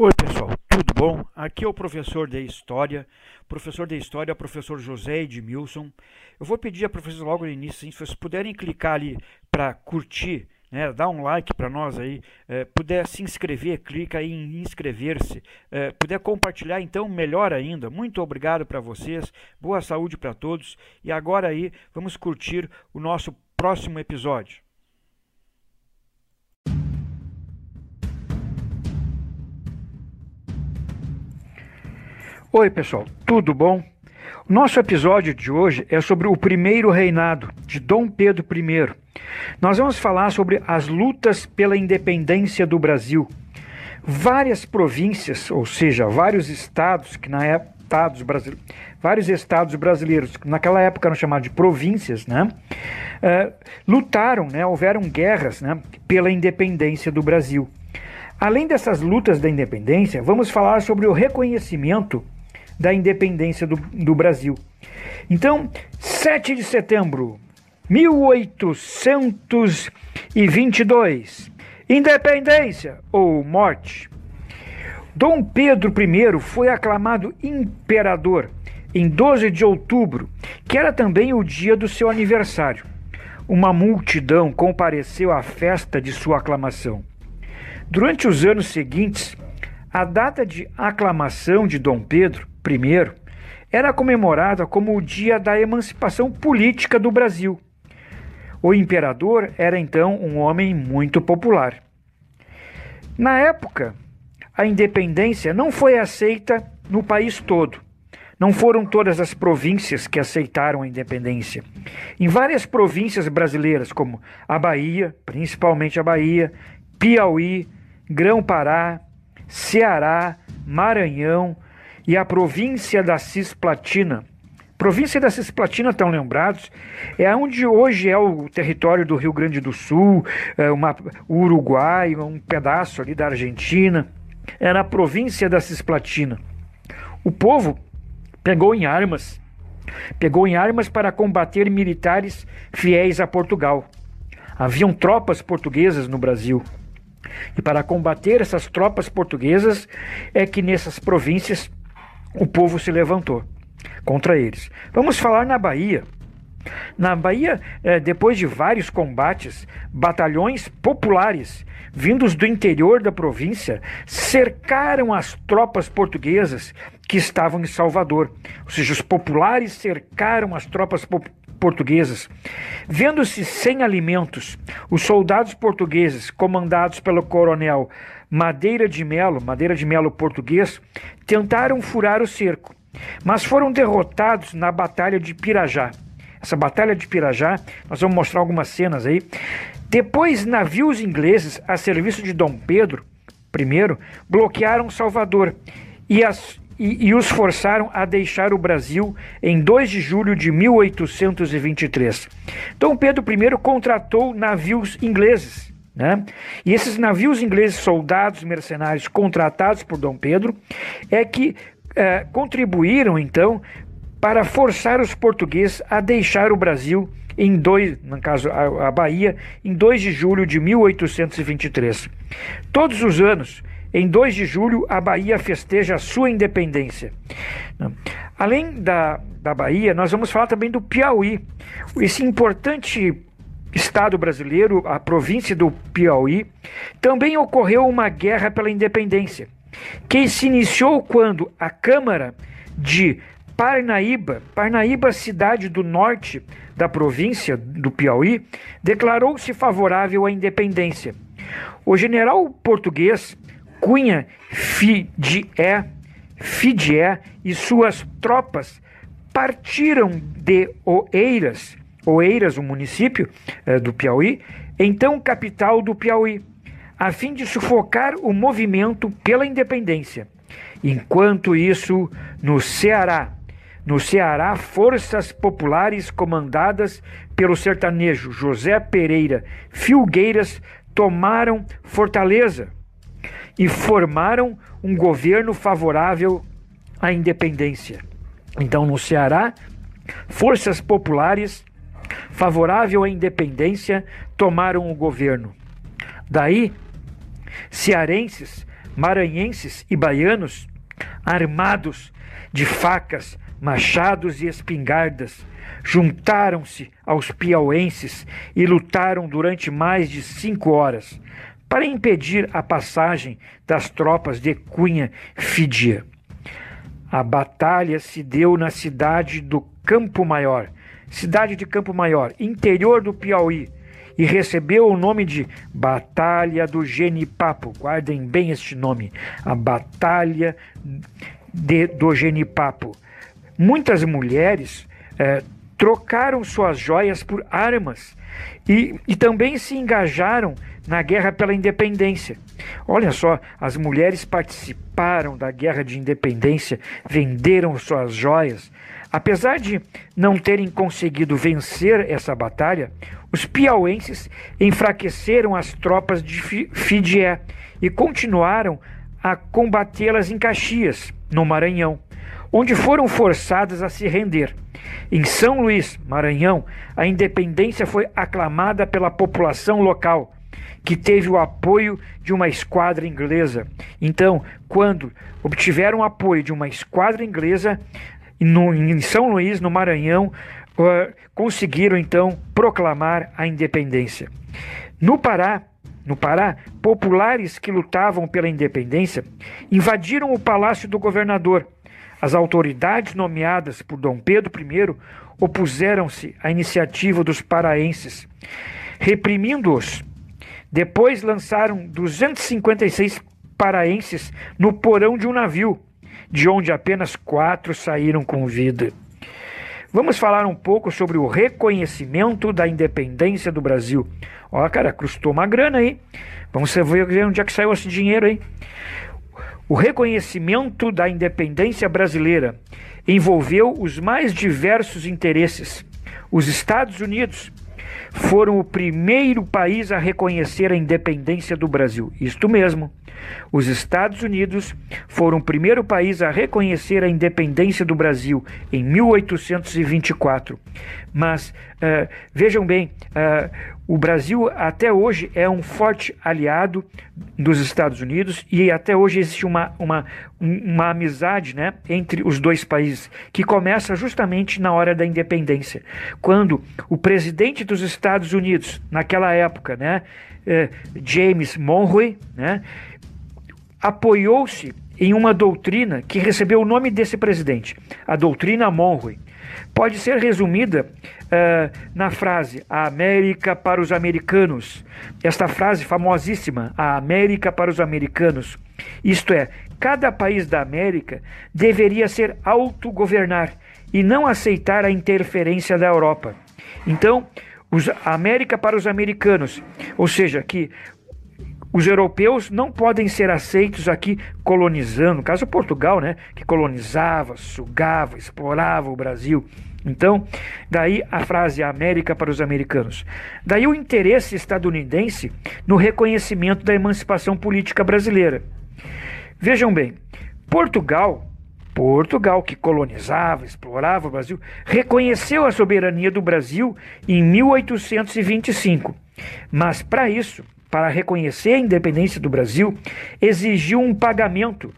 Oi, pessoal, tudo bom? Aqui é o professor de História, professor de História, professor José Edmilson. Eu vou pedir a professora logo no início, se vocês puderem clicar ali para curtir, né, dar um like para nós aí, é, puder se inscrever, clica aí em inscrever-se, é, puder compartilhar, então melhor ainda. Muito obrigado para vocês, boa saúde para todos e agora aí vamos curtir o nosso próximo episódio. Oi, pessoal, tudo bom? Nosso episódio de hoje é sobre o primeiro reinado de Dom Pedro I. Nós vamos falar sobre as lutas pela independência do Brasil. Várias províncias, ou seja, vários estados que na época estados brasileiros, vários estados brasileiros, naquela época eram chamados de províncias, né, uh, lutaram, né, houveram guerras né, pela independência do Brasil. Além dessas lutas da independência, vamos falar sobre o reconhecimento da independência do, do Brasil. Então, 7 de setembro, 1822, independência ou morte. Dom Pedro I foi aclamado imperador em 12 de outubro, que era também o dia do seu aniversário. Uma multidão compareceu à festa de sua aclamação. Durante os anos seguintes, a data de aclamação de Dom Pedro I era comemorada como o dia da emancipação política do Brasil. O imperador era então um homem muito popular. Na época, a independência não foi aceita no país todo. Não foram todas as províncias que aceitaram a independência. Em várias províncias brasileiras, como a Bahia, principalmente a Bahia, Piauí, Grão-Pará, Ceará, Maranhão, e a província da Cisplatina. Província da Cisplatina, estão lembrados, é onde hoje é o território do Rio Grande do Sul, é uma, o Uruguai, um pedaço ali da Argentina. Era a província da Cisplatina. O povo pegou em armas, pegou em armas para combater militares fiéis a Portugal. Haviam tropas portuguesas no Brasil. E para combater essas tropas portuguesas é que nessas províncias o povo se levantou contra eles. Vamos falar na Bahia. Na Bahia, eh, depois de vários combates, batalhões populares vindos do interior da província cercaram as tropas portuguesas que estavam em Salvador. Ou seja, os populares cercaram as tropas portuguesas. Vendo-se sem alimentos, os soldados portugueses, comandados pelo coronel Madeira de Melo, Madeira de Melo português, tentaram furar o cerco, mas foram derrotados na Batalha de Pirajá. Essa Batalha de Pirajá, nós vamos mostrar algumas cenas aí. Depois, navios ingleses a serviço de Dom Pedro I bloquearam Salvador e, as, e, e, os forçaram a deixar o Brasil em 2 de julho de 1823. Dom Pedro I contratou navios ingleses né? E esses navios ingleses, soldados mercenários contratados por Dom Pedro, é que é, contribuíram então para forçar os portugueses a deixar o Brasil em dois, no caso a, a Bahia, em 2 de julho de 1823. Todos os anos, em 2 de julho, a Bahia festeja a sua independência. Além da, da Bahia, nós vamos falar também do Piauí, esse importante Estado brasileiro, a província do Piauí, também ocorreu uma guerra pela independência, que se iniciou quando a Câmara de Parnaíba, Parnaíba, cidade do norte da província do Piauí, declarou-se favorável à independência. O general português Cunha Fidié, Fidié e suas tropas partiram de Oeiras Oeiras, um município é, do Piauí, então capital do Piauí, a fim de sufocar o movimento pela independência. Enquanto isso, no Ceará, no Ceará, forças populares comandadas pelo sertanejo José Pereira Filgueiras tomaram Fortaleza e formaram um governo favorável à independência. Então, no Ceará, forças populares favorável à independência, tomaram o governo. Daí, cearenses maranhenses e baianos, armados de facas, machados e espingardas, juntaram-se aos piauenses e lutaram durante mais de cinco horas para impedir a passagem das tropas de Cunha Fidia. A batalha se deu na cidade do Campo Maior, cidade de Campo Maior, interior do Piauí, e recebeu o nome de Batalha do Genipapo. Guardem bem este nome, a Batalha de, do Genipapo. Muitas mulheres eh, trocaram suas joias por armas e, e também se engajaram na guerra pela independência. Olha só, as mulheres participaram da guerra de independência, venderam suas joias. Apesar de não terem conseguido vencer essa batalha, os piauenses enfraqueceram as tropas de Fidié e continuaram a combatê-las em Caxias, no Maranhão, onde foram forçadas a se render. Em São Luís, Maranhão, a independência foi aclamada pela população local, que teve o apoio de uma esquadra inglesa. Então, quando obtiveram o apoio de uma esquadra inglesa, no, em São Luís, no Maranhão, uh, conseguiram então proclamar a independência. No Pará, no Pará, populares que lutavam pela independência invadiram o palácio do governador. As autoridades nomeadas por Dom Pedro I opuseram-se à iniciativa dos paraenses, reprimindo-os. Depois lançaram 256 paraenses no porão de um navio, de onde apenas quatro saíram com vida. Vamos falar um pouco sobre o reconhecimento da independência do Brasil. Ó, cara, custou uma grana aí. Vamos ver onde é que saiu esse dinheiro aí. O reconhecimento da independência brasileira envolveu os mais diversos interesses. Os Estados Unidos foram o primeiro país a reconhecer a independência do Brasil. Isto mesmo. Os Estados Unidos foram o primeiro país a reconhecer a independência do Brasil em 1824. Mas uh, vejam bem, uh, o Brasil até hoje é um forte aliado dos Estados Unidos e até hoje existe uma, uma, uma amizade né, entre os dois países, que começa justamente na hora da independência. Quando o presidente dos Estados Unidos, naquela época, né, eh, James Monroe, né, apoiou-se em uma doutrina que recebeu o nome desse presidente, a doutrina Monroe. Pode ser resumida uh, na frase A América para os americanos. Esta frase famosíssima, A América para os americanos. Isto é, cada país da América deveria ser autogovernar e não aceitar a interferência da Europa. Então, os, a América para os americanos, ou seja, que os europeus não podem ser aceitos aqui colonizando, no caso Portugal, né, que colonizava, sugava, explorava o Brasil. Então, daí a frase América para os americanos. Daí o interesse estadunidense no reconhecimento da emancipação política brasileira. Vejam bem, Portugal, Portugal que colonizava, explorava o Brasil, reconheceu a soberania do Brasil em 1825. Mas para isso, para reconhecer a independência do Brasil, exigiu um pagamento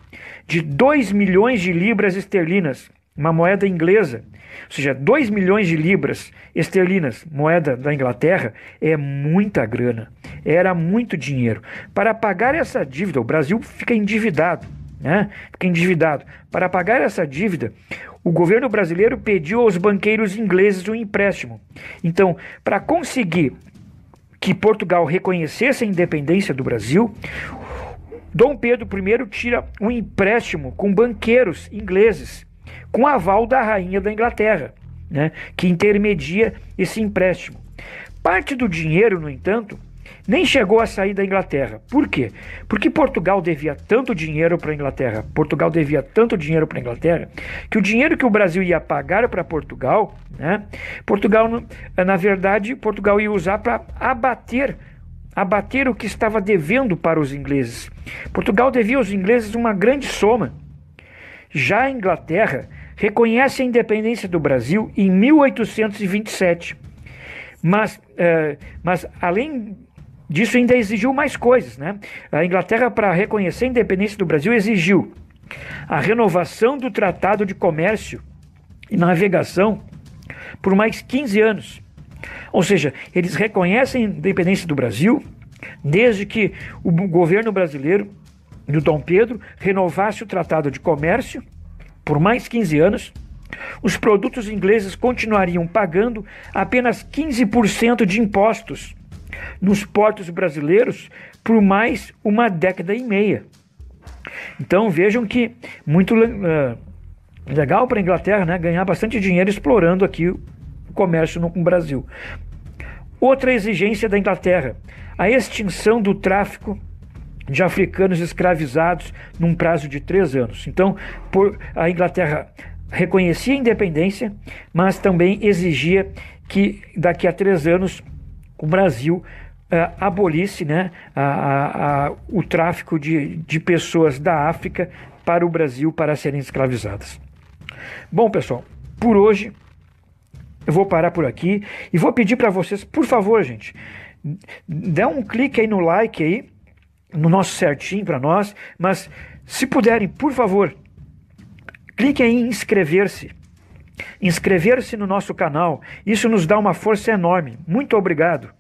de 2 milhões de libras esterlinas, uma moeda inglesa. Ou seja, 2 milhões de libras esterlinas, moeda da Inglaterra, é muita grana. Era muito dinheiro. Para pagar essa dívida, o Brasil fica endividado. Né? Fica endividado. Para pagar essa dívida, o governo brasileiro pediu aos banqueiros ingleses um empréstimo. Então, para conseguir que Portugal reconhecesse a independência do Brasil, Dom Pedro I tira um empréstimo com banqueiros ingleses, com aval da rainha da Inglaterra, né, que intermedia esse empréstimo. Parte do dinheiro, no entanto, nem chegou a sair da Inglaterra. Por quê? Porque Portugal devia tanto dinheiro para a Inglaterra, Portugal devia tanto dinheiro para a Inglaterra, que o dinheiro que o Brasil ia pagar para Portugal, né, Portugal, na verdade, Portugal ia usar para abater abater o que estava devendo para os ingleses. Portugal devia aos ingleses uma grande soma. Já a Inglaterra reconhece a independência do Brasil em 1827. Mas, uh, mas além disso ainda exigiu mais coisas. Né? A Inglaterra, para reconhecer a independência do Brasil, exigiu a renovação do Tratado de Comércio e Navegação por mais 15 anos. Ou seja, eles reconhecem a independência do Brasil desde que o governo brasileiro do Dom Pedro renovasse o Tratado de Comércio por mais 15 anos. Os produtos ingleses continuariam pagando apenas 15% de impostos nos portos brasileiros por mais uma década e meia. Então vejam que muito uh, legal para a Inglaterra né, ganhar bastante dinheiro explorando aqui o comércio no, com o Brasil. Outra exigência da Inglaterra: a extinção do tráfico de africanos escravizados num prazo de três anos. Então, por, a Inglaterra reconhecia a independência, mas também exigia que daqui a três anos o Brasil uh, abolisse né, a, a, a, o tráfico de, de pessoas da África para o Brasil para serem escravizadas. Bom, pessoal, por hoje eu vou parar por aqui e vou pedir para vocês, por favor, gente, dê um clique aí no like aí, no nosso certinho para nós, mas se puderem, por favor, cliquem em inscrever-se. Inscrever-se no nosso canal. Isso nos dá uma força enorme. Muito obrigado.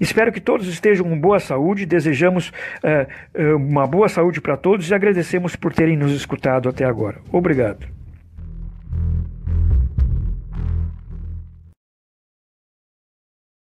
Espero que todos estejam com boa saúde. Desejamos uh, uma boa saúde para todos e agradecemos por terem nos escutado até agora. Obrigado.